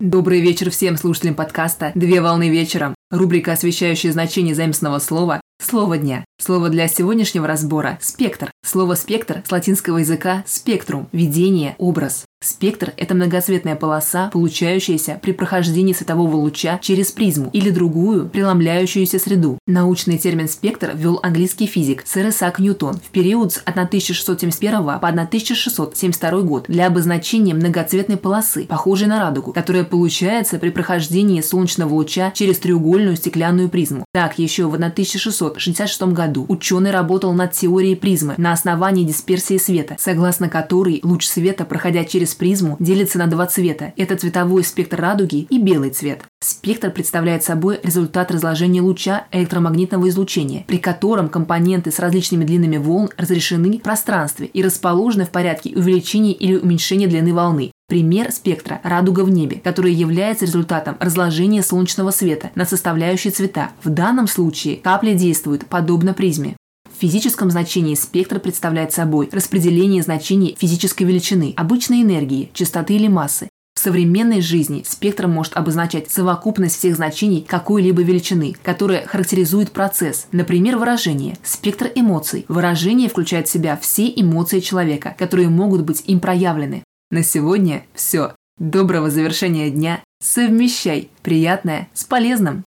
Добрый вечер всем слушателям подкаста «Две волны вечером». Рубрика, освещающая значение заместного слова Слово дня. Слово для сегодняшнего разбора – спектр. Слово «спектр» с латинского языка «спектрум» – видение, образ. Спектр – это многоцветная полоса, получающаяся при прохождении светового луча через призму или другую преломляющуюся среду. Научный термин «спектр» ввел английский физик сэр Исаак Ньютон в период с 1671 по 1672 год для обозначения многоцветной полосы, похожей на радугу, которая получается при прохождении солнечного луча через треугольную стеклянную призму. Так, еще в 1666 году ученый работал над теорией призмы на основании дисперсии света, согласно которой луч света, проходя через через призму делится на два цвета. Это цветовой спектр радуги и белый цвет. Спектр представляет собой результат разложения луча электромагнитного излучения, при котором компоненты с различными длинами волн разрешены в пространстве и расположены в порядке увеличения или уменьшения длины волны. Пример спектра – радуга в небе, который является результатом разложения солнечного света на составляющие цвета. В данном случае капли действуют подобно призме. В физическом значении спектр представляет собой распределение значений физической величины, обычной энергии, частоты или массы. В современной жизни спектром может обозначать совокупность всех значений какой-либо величины, которая характеризует процесс. Например, выражение. Спектр эмоций. Выражение включает в себя все эмоции человека, которые могут быть им проявлены. На сегодня все. Доброго завершения дня. Совмещай приятное с полезным.